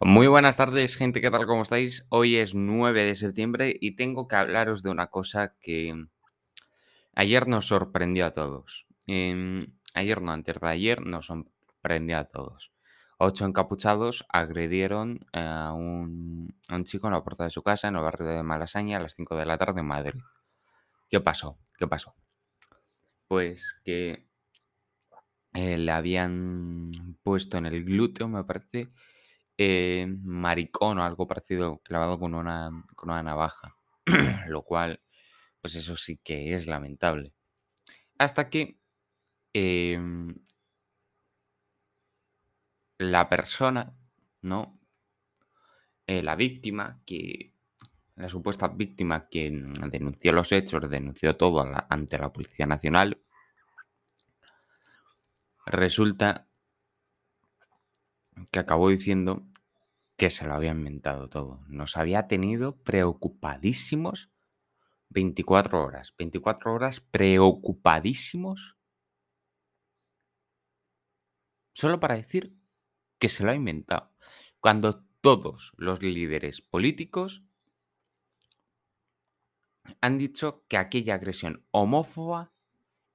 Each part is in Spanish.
Muy buenas tardes, gente, ¿qué tal? ¿Cómo estáis? Hoy es 9 de septiembre y tengo que hablaros de una cosa que ayer nos sorprendió a todos. Em, ayer no, antes de ayer nos sorprendió a todos. Ocho encapuchados agredieron a un, a un chico en la puerta de su casa en el barrio de Malasaña a las 5 de la tarde en Madrid. ¿Qué pasó? ¿Qué pasó? Pues que eh, le habían puesto en el glúteo, me parece, eh, maricón o algo parecido clavado con una, con una navaja. Lo cual, pues eso sí que es lamentable. Hasta que em, la persona, ¿no? Eh, la víctima, que la supuesta víctima que denunció los hechos, denunció todo ante la Policía Nacional, resulta que acabó diciendo que se lo había inventado todo. Nos había tenido preocupadísimos 24 horas. 24 horas preocupadísimos. Solo para decir que se lo ha inventado. Cuando todos los líderes políticos han dicho que aquella agresión homófoba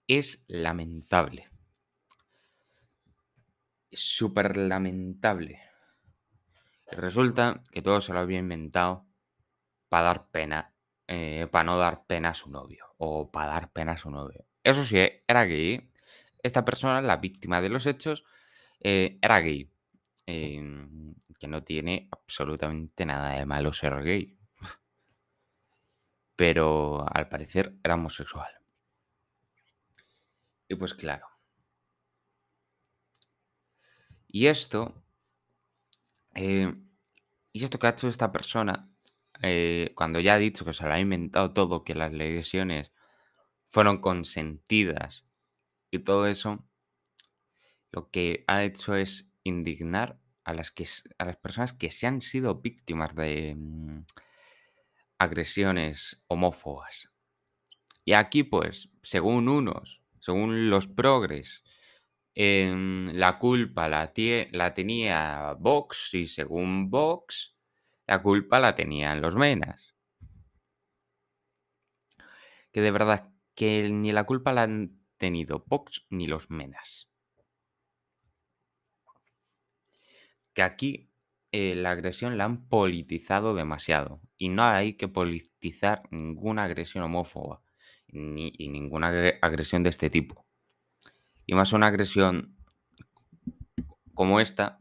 es lamentable. Súper lamentable. Resulta que todo se lo había inventado para dar pena, eh, para no dar pena a su novio o para dar pena a su novio. Eso sí, era gay. Esta persona, la víctima de los hechos, eh, era gay. Em, que no tiene absolutamente nada de malo ser gay. Pero al parecer era homosexual. Y pues claro. Y esto eh, y esto que ha hecho esta persona, eh, cuando ya ha dicho que se lo ha inventado todo, que las lesiones fueron consentidas y todo eso, lo que ha hecho es indignar a las, personas que se han sido víctimas de mm, agresiones homófobas. Y aquí, pues, según unos, según los progres, Em, la culpa la, tenía Vox y según Vox, la culpa la tenían los menas. Que de verdad, que ni la culpa la han tenido Vox ni los menas. Que aquí eh, la agresión la han politizado demasiado. Y no hay que politizar ninguna agresión homófoba. Ni, y ninguna agresión de este tipo. Y más una agresión como esta,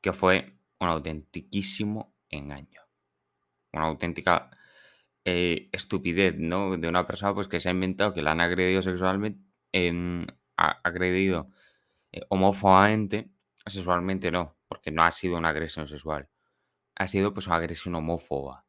que fue un autentiquísimo engaño. Una auténtica eh, estupidez, ¿no? De una persona pues, que se ha inventado que la han agredido sexualmente, em, ha agredido eh, homófobamente, sexualmente no, porque no ha sido una agresión sexual. Ha sido pues una agresión homófoba.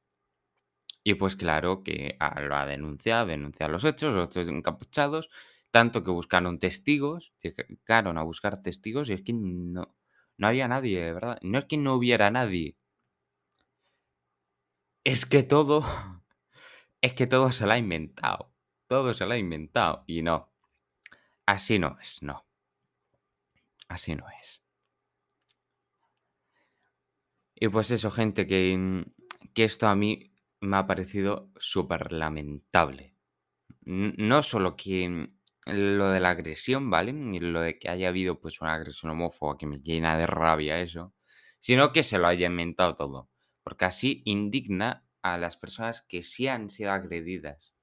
Y pues claro que lo ha denunciado, denunciado los hechos, los hechos encapuchados, tanto que buscaron testigos, llegaron a buscar testigos y es que no, no había nadie, de verdad. No es que no hubiera nadie. Es que todo, es que todo se lo ha inventado. Todo se lo ha inventado. Y no. Así no es, no. Así no es. Y pues eso, gente, que, que esto a mí me ha parecido súper lamentable. No solo que lo de la agresión, ¿vale? Y lo de que haya habido pues una agresión homófoba que me llena de rabia eso, sino que se lo haya inventado todo, porque así indigna a las personas que sí han sido agredidas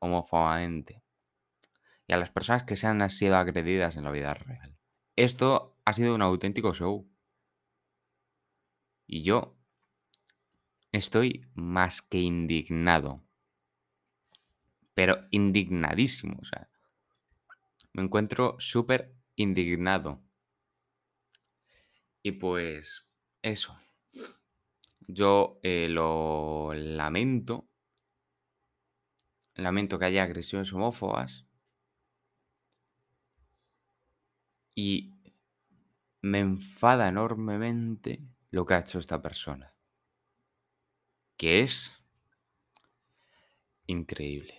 homófobamente y a las personas que se han sido agredidas en la vida real. Esto ha sido un auténtico show. Y yo estoy más que indignado pero indignadísimo. O sea, me encuentro súper indignado. Y pues eso. Yo eh, lo lamento. Lamento que haya agresiones homófobas. Y me enfada enormemente lo que ha hecho esta persona. Que es increíble.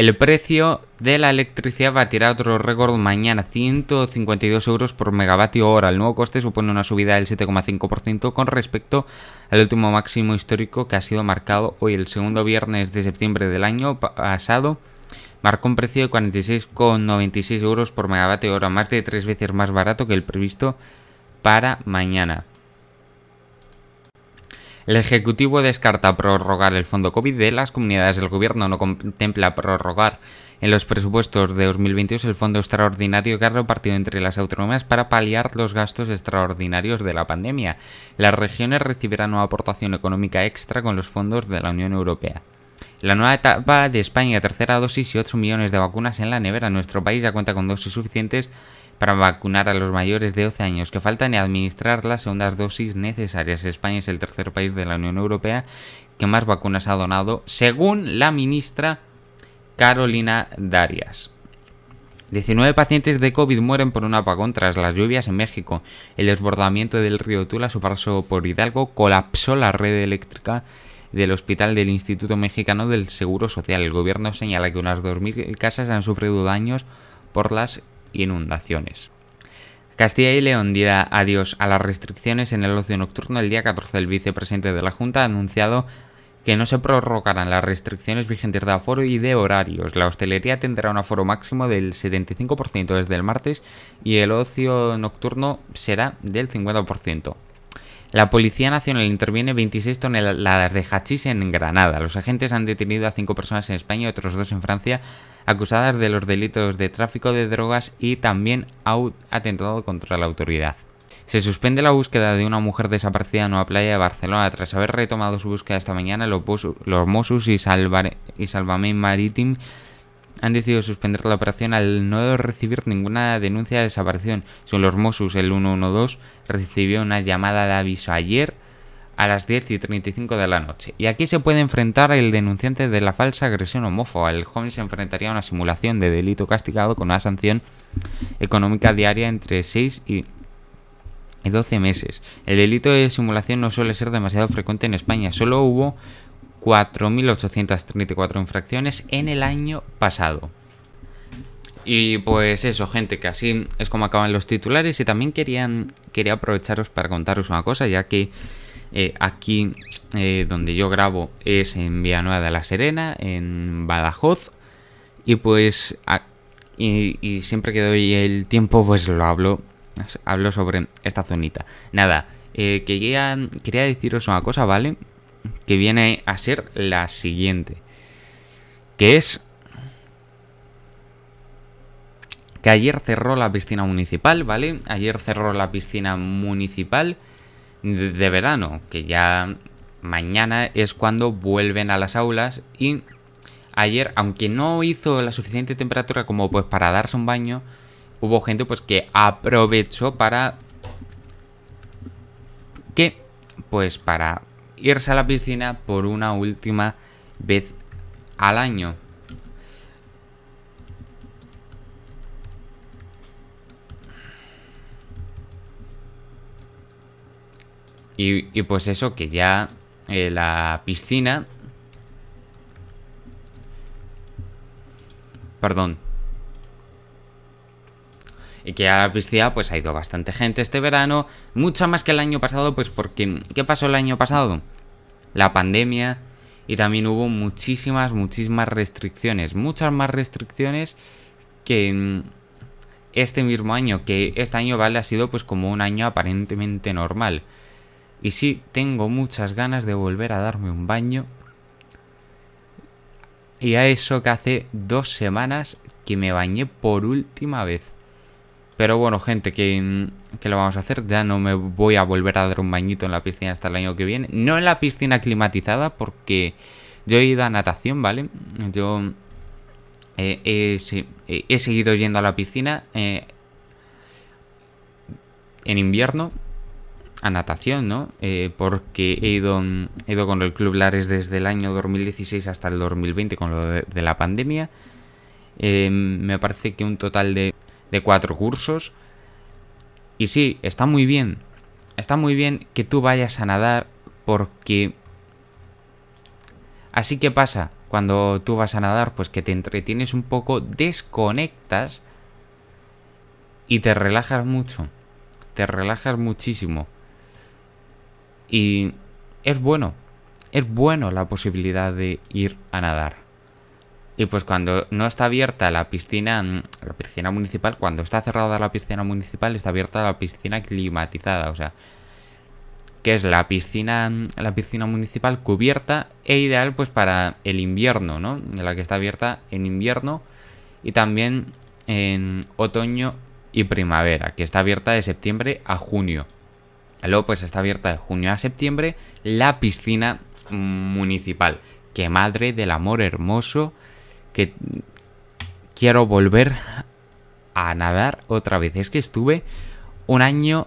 El precio de la electricidad va a tirar otro récord mañana, 152 euros por megavatio hora. El nuevo coste supone una subida del 7,5% con respecto al último máximo histórico que ha sido marcado hoy, el segundo viernes de septiembre del año pasado. Marcó un precio de 46,96 euros por megavatio hora, más de tres veces más barato que el previsto para mañana. El Ejecutivo descarta prorrogar el fondo COVID de las comunidades. El Gobierno no contempla prorrogar en los presupuestos de 2022 el fondo extraordinario que ha repartido entre las autonomías para paliar los gastos extraordinarios de la pandemia. Las regiones recibirán una aportación económica extra con los fondos de la Unión Europea. La nueva etapa de España, tercera dosis y 8 millones de vacunas en la nevera. Nuestro país ya cuenta con dosis suficientes para vacunar a los mayores de 12 años que faltan y administrar las segundas dosis necesarias. España es el tercer país de la Unión Europea que más vacunas ha donado, según la ministra Carolina Darias. 19 pacientes de COVID mueren por un apagón tras las lluvias en México. El desbordamiento del río Tula, su paso por Hidalgo, colapsó la red eléctrica del hospital del Instituto Mexicano del Seguro Social. El gobierno señala que unas 2.000 casas han sufrido daños por las inundaciones. Castilla y León dirá adiós a las restricciones en el ocio nocturno. El día 14 el vicepresidente de la Junta ha anunciado que no se prorrogarán las restricciones vigentes de aforo y de horarios. La hostelería tendrá un aforo máximo del 75% desde el martes y el ocio nocturno será del 50%. La Policía Nacional interviene 26 toneladas de hachís en Granada. Los agentes han detenido a 5 personas en España y otros dos en Francia acusadas de los delitos de tráfico de drogas y también atentado contra la autoridad. Se suspende la búsqueda de una mujer desaparecida en una playa de Barcelona tras haber retomado su búsqueda esta mañana. Los, Mossos y, y han decidido suspender la operación al no recibir ninguna denuncia de desaparición. Son los Mossos, el 112 recibió una llamada de aviso ayer a las 10 y 35 de la noche. Y aquí se puede enfrentar el denunciante de la falsa agresión homófoba. El joven se enfrentaría a una simulación de delito castigado con una sanción económica diaria entre 6 y 12 meses. El delito de simulación no suele ser demasiado frecuente en España. Solo hubo 4.834 infracciones en el año pasado. Y pues eso, gente, que así es como acaban los titulares. Y también querían, quería aprovecharos para contaros una cosa, ya que eh, aquí eh, donde yo grabo es en Villanueva de la Serena, en Badajoz. Y pues, y, siempre que doy el tiempo, pues lo hablo, hablo sobre esta zonita. Nada, eh, quería, quería deciros una cosa, ¿vale? Que viene a ser la siguiente. Que es que ayer cerró la piscina municipal, ¿vale? Ayer cerró la piscina municipal de verano, que ya mañana es cuando vuelven a las aulas y ayer, aunque no hizo la suficiente temperatura como pues para darse un baño, hubo gente pues que aprovechó para que pues para irse a la piscina por una última vez al año. Y, pues eso, que ya eh, la piscina... Perdón. Y que a la piscina pues ha ido bastante gente este verano. Mucha más que el año pasado, pues porque... ¿Qué pasó el año pasado? La pandemia. Y también hubo muchísimas, muchísimas restricciones. Muchas más restricciones que este mismo año. Que este año, vale, ha sido pues como un año aparentemente normal. Y sí, tengo muchas ganas de volver a darme un baño. Y a eso que hace dos semanas que me bañé por última vez. Pero bueno, gente, que, lo vamos a hacer. Ya no me voy a volver a dar un bañito en la piscina hasta el año que viene. No en la piscina climatizada, porque yo he ido a natación, ¿vale? Yo he, seguido yendo a la piscina eh, en invierno a natación, ¿no? Eh, porque he ido, he ido con el Club Lares desde el año 2016 hasta el 2020 con lo de, la pandemia. Eh, me parece que un total de, de cuatro cursos. Y sí, está muy bien. Está muy bien que tú vayas a nadar porque... Así que pasa, cuando tú vas a nadar, pues que te entretienes un poco, desconectas y te relajas mucho. Te relajas muchísimo. Y es bueno. Es bueno la posibilidad de ir a nadar. Y pues cuando no está abierta la piscina, la piscina municipal, cuando está cerrada la piscina municipal, está abierta la piscina climatizada. O sea, que es la piscina, la piscina municipal cubierta e ideal pues para el invierno, ¿no? La que está abierta en invierno y también en otoño y primavera, que está abierta de septiembre a junio. Luego pues está abierta de junio a septiembre la piscina municipal. Que madre del amor hermoso que quiero volver a nadar otra vez. Es que estuve un año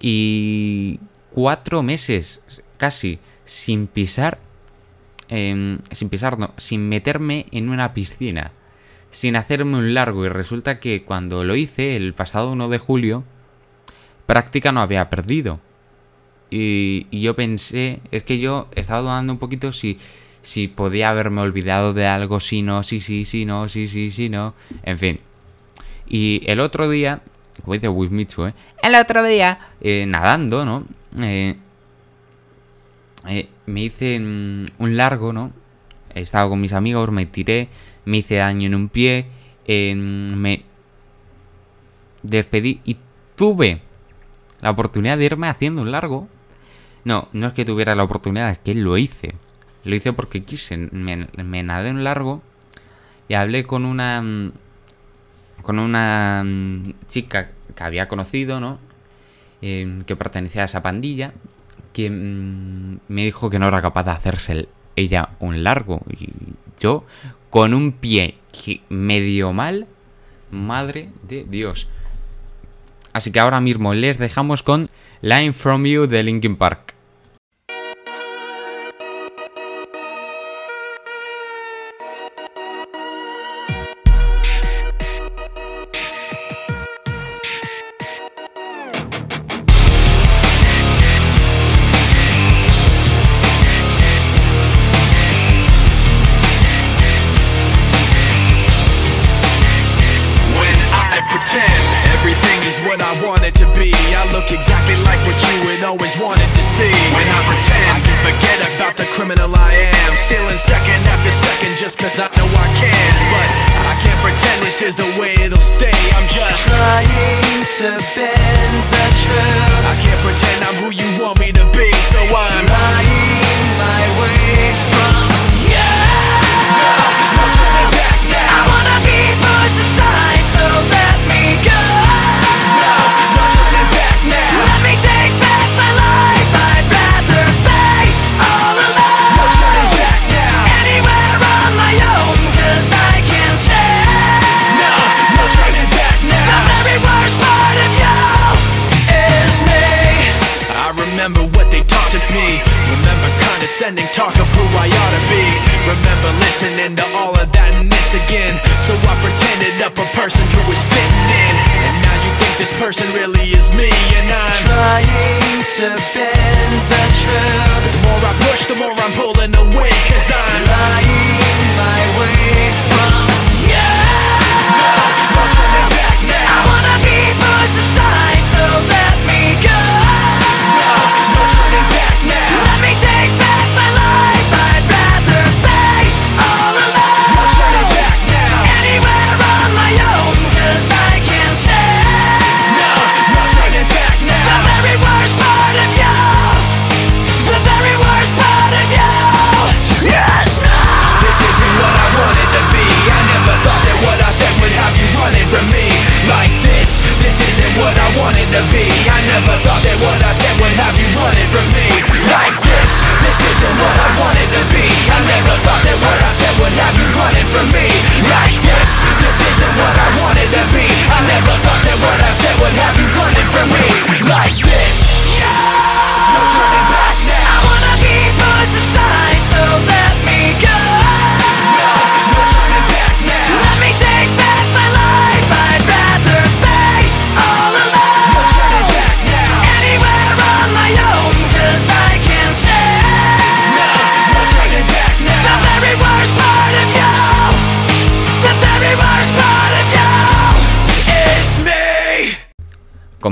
y cuatro meses casi sin pisar, sin pisar, no, sin meterme en una piscina, sin hacerme un largo y resulta que cuando lo hice el pasado 1 de julio, práctica no había perdido. Y, yo pensé, es que yo estaba dudando un poquito si, si podía haberme olvidado de algo, si no, si sí, si no, si sí, si no, en fin. Y el otro día, como dice Wismichu, ¿eh? El otro día, eh, nadando, ¿no? Eh, eh, me hice un largo, ¿no? Estaba con mis amigos, me tiré, me hice daño en un pie, me despedí y tuve la oportunidad de irme haciendo un largo. No, no es que tuviera la oportunidad, es que lo hice. Lo hice porque quise, me, me nadé un largo y hablé con una con una chica que había conocido, ¿no? Em, que pertenecía a esa pandilla, que mm, me dijo que no era capaz de hacerse ella un largo. Y yo, con un pie medio mal, madre de Dios. Así que ahora mismo les dejamos con Line From You de Linkin Park.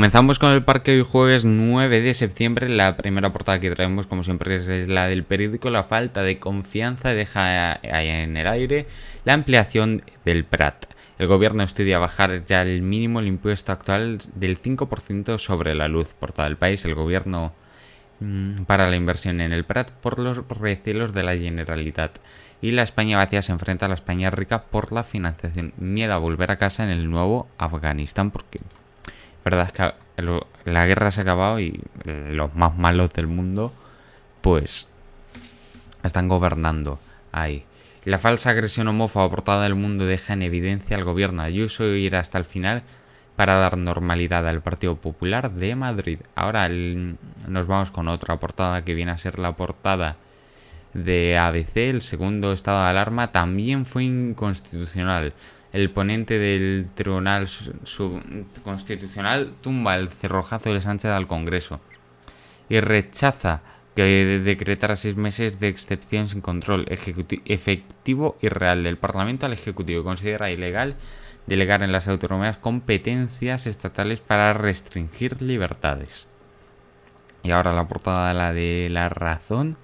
Comenzamos con el parque hoy jueves 9 de septiembre. La primera portada que traemos, como siempre, es la del periódico. La falta de confianza deja en el aire la ampliación del Prat. El gobierno estudia bajar ya el mínimo el impuesto actual del 5% sobre la luz. Portada del país, el gobierno mm, para la inversión en el Prat por los recelos de la Generalitat. Y la España vacía se enfrenta a la España rica por la financiación. Miedo a volver a casa en el nuevo Afganistán porque verdad es que la guerra se ha acabado y los más malos del mundo, pues, están gobernando ahí. La falsa agresión homófoba portada del mundo deja en evidencia al gobierno Ayuso y ir hasta el final para dar normalidad al Partido Popular de Madrid. Ahora nos vamos con otra portada que viene a ser la portada de ABC. El segundo estado de alarma también fue inconstitucional el ponente del Tribunal Constitucional tumba el cerrojazo de Sánchez al Congreso y rechaza que decretara seis meses de excepción sin control efectivo y real del Parlamento al Ejecutivo. Considera ilegal delegar en las autonomías competencias estatales para restringir libertades. Y ahora la portada la de la razón.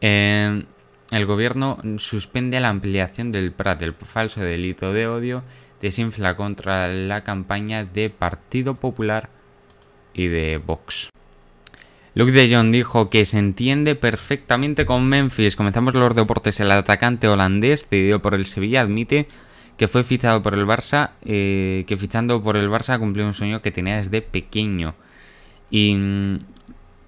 Eh, el gobierno suspende la ampliación del PRAT, el falso delito de odio, desinfla contra la campaña de Partido Popular y de Vox. Luke de Jong dijo que se entiende perfectamente con Memphis. Comenzamos los deportes. El atacante holandés, cedido por el Sevilla, admite que fue fichado por el Barça, eh, que fichando por el Barça cumplió un sueño que tenía desde pequeño. Y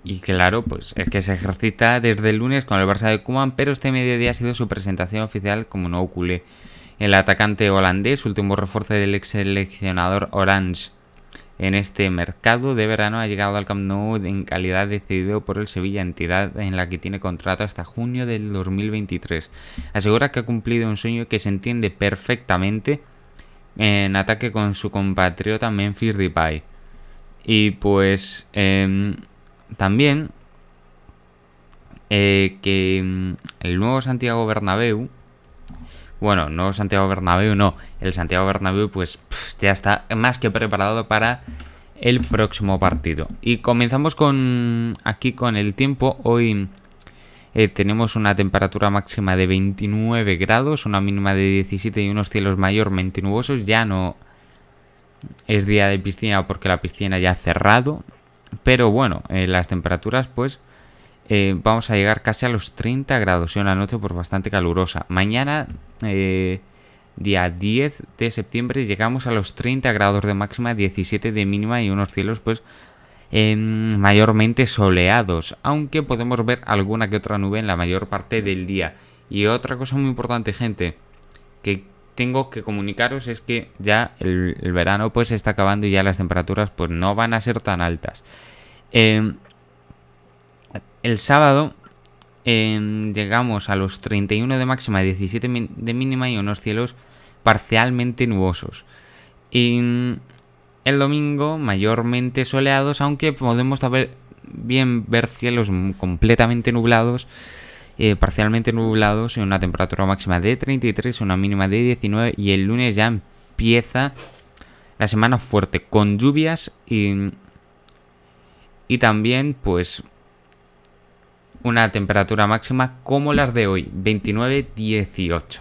y claro, pues es que se ejercita desde el lunes con el Barça de Kuman, pero este mediodía ha sido su presentación oficial como no culé. El atacante holandés, último refuerzo del ex seleccionador Orange en este mercado de verano, ha llegado al Camp Nou en calidad de cedido por el Sevilla, entidad en la que tiene contrato hasta junio del 2023. Asegura que ha cumplido un sueño que se entiende perfectamente en ataque con su compatriota Memphis Depay. Y pues em, también eh, que mm, el nuevo Santiago Bernabéu, bueno, nuevo Santiago Bernabéu no, el Santiago Bernabéu pues ya está más que preparado para el próximo partido. Y comenzamos con aquí con el tiempo. Hoy eh, tenemos una temperatura máxima de 29 grados, una mínima de 17 y unos cielos mayormente nubosos. Ya no es día de piscina porque la piscina ya ha cerrado. Pero bueno, eh, las temperaturas pues eh, vamos a llegar casi a los 30 grados y una noche pues bastante calurosa. Mañana, eh, día 10 de septiembre, llegamos a los 30 grados de máxima, 17 de mínima y unos cielos pues mayormente soleados. Aunque podemos ver alguna que otra nube en la mayor parte del día. Y otra cosa muy importante gente, que tengo que comunicaros es que ya el, verano pues está acabando y ya las temperaturas pues no van a ser tan altas. Em, el sábado em, llegamos a los 31 de máxima, 17 de mínima y unos cielos parcialmente nubosos. Y el domingo mayormente soleados, aunque podemos bien ver cielos completamente nublados eh, parcialmente nublados y una temperatura máxima de 33, una mínima de 19 y el lunes ya empieza la semana fuerte con lluvias y, y también pues una temperatura máxima como las de hoy, 29-18.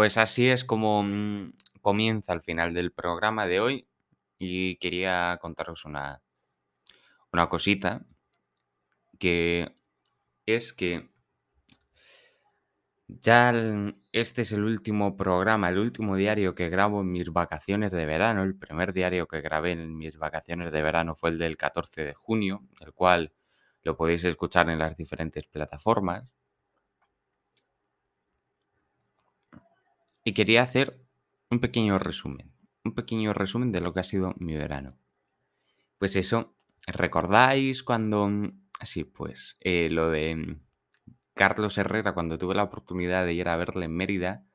Pues así es como mm, comienza el final del programa de hoy y quería contaros una, una cosita que es que ya este es el último programa, el último diario que grabo en mis vacaciones de verano. El primer diario que grabé en mis vacaciones de verano fue el del 14 de junio, el cual lo podéis escuchar en las diferentes plataformas. Y quería hacer un pequeño resumen, un pequeño resumen de lo que ha sido mi verano. Pues eso, ¿recordáis cuando... Sí, pues eh, lo de Carlos Herrera, cuando tuve la oportunidad de ir a verle en Mérida,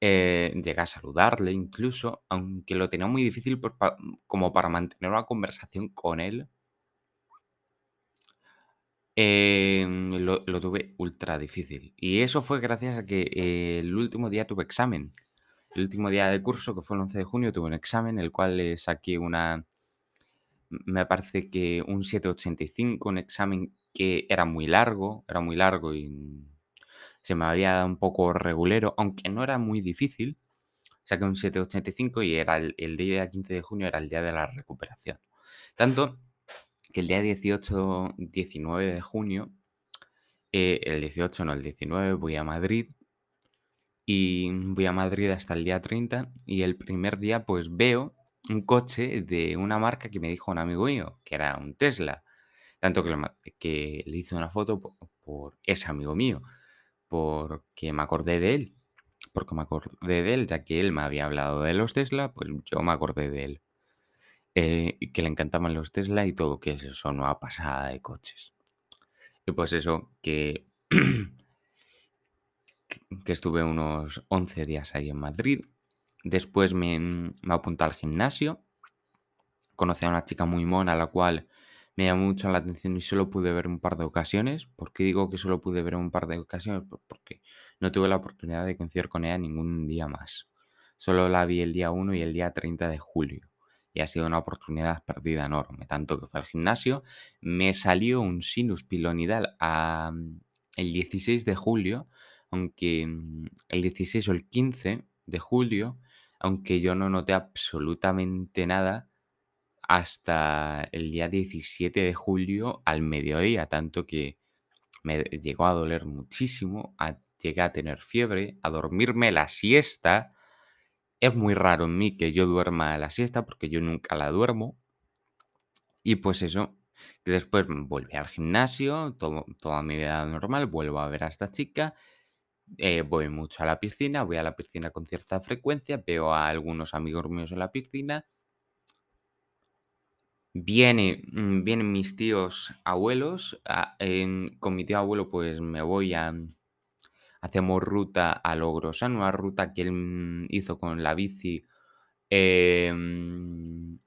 eh, llegué a saludarle incluso, aunque lo tenía muy difícil como para mantener una conversación con él. Em, lo, tuve ultra difícil. Y eso fue gracias a que eh, el último día tuve examen. El último día del curso, que fue el 11 de junio, tuve un examen, el cual saqué una... Me parece que un 785, un examen que era muy largo, era muy largo y se me había dado un poco regulero, aunque no era muy difícil. Saqué un 785 y era el, día 15 de junio era el día de la recuperación. Tanto que el día 18, 19 de junio, eh, el 18 no, el 19 voy a Madrid y voy a Madrid hasta el día 30 y el primer día pues veo un coche de una marca que me dijo un amigo mío, que era un Tesla. Tanto que le, hice una foto por, ese amigo mío, porque me acordé de él. Porque me acordé de él, ya que él me había hablado de los Tesla, pues yo me acordé de él. Eh, que le encantaban los Tesla y todo, que es eso, nueva pasada de coches. Y pues eso, que, que estuve unos 11 días ahí en Madrid. Después me, me apunté al gimnasio. Conocí a una chica muy mona, la cual me llamó mucho la atención y solo pude ver un par de ocasiones. ¿Por qué digo que solo pude ver un par de ocasiones? Porque no tuve la oportunidad de coincidir con ella ningún día más. Solo la vi el día 1 y el día 30 de julio. Y ha sido una oportunidad perdida enorme. Tanto que fue al gimnasio. Me salió un sinus pilonidal el 16 de julio. Aunque mm, el 16 o el 15 de julio. Aunque yo no noté absolutamente nada hasta el día 17 de julio al mediodía, tanto que me llegó a doler muchísimo, llegué a tener fiebre, a dormirme la siesta. Es muy raro en mí que yo duerma la siesta porque yo nunca la duermo. Y pues eso, que después volví al gimnasio, toda mi vida normal, vuelvo a ver a esta chica, eh, voy mucho a la piscina, voy a la piscina con cierta frecuencia, veo a algunos amigos míos en la piscina Viene, mm, vienen mis tíos abuelos. Con mi tío abuelo, pues me voy a. Hacemos ruta a Logrosán, una ruta que él mm, hizo con la bici. Em,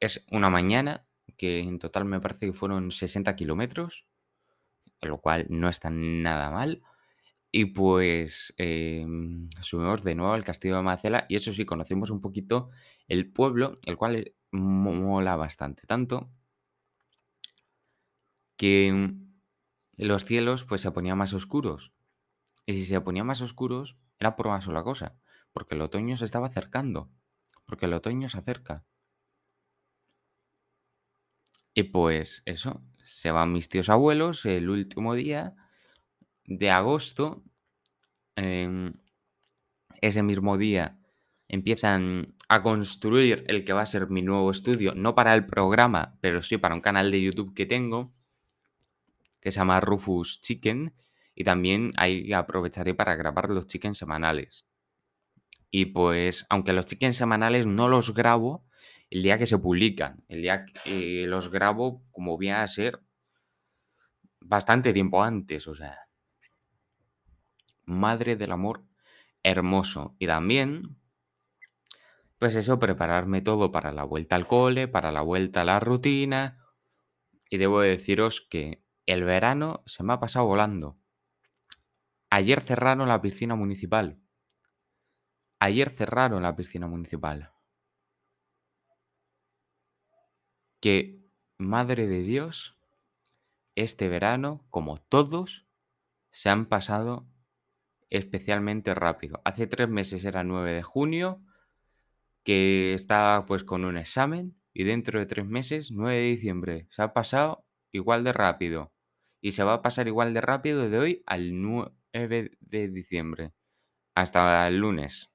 es una mañana, que en total me parece que fueron 60 kilómetros, lo cual no está nada mal. Y pues em, subimos de nuevo al castillo de Macela y eso sí, conocemos un poquito el pueblo, el cual mola bastante. Tanto que mm, los cielos pues se ponían más oscuros. Y si se ponían más oscuros era por una sola cosa, porque el otoño se estaba acercando, porque el otoño se acerca. Y pues eso, se van mis tíos abuelos el último día de agosto. Em, ese mismo día empiezan a construir el que va a ser mi nuevo estudio, no para el programa, pero sí para un canal de YouTube que tengo, que se llama Rufus Chicken, y también ahí aprovecharé para grabar los chickens semanales. Y pues, aunque los chickens semanales no los grabo el día que se publican, el día que los grabo como voy a ser bastante tiempo antes, o sea. Madre del amor hermoso. Y también pues eso, prepararme todo para la vuelta al cole, para la vuelta a la rutina. Y debo deciros que el verano se me ha pasado volando. Ayer cerraron la piscina municipal. Ayer cerraron la piscina municipal. Que, madre de Dios, este verano, como todos, se han pasado especialmente rápido. Hace tres meses era 9 de junio, que estaba pues con un examen y dentro de tres meses, 9 de diciembre, se ha pasado igual de rápido. Y se va a pasar igual de rápido de hoy al 9 de diciembre. Hasta el lunes.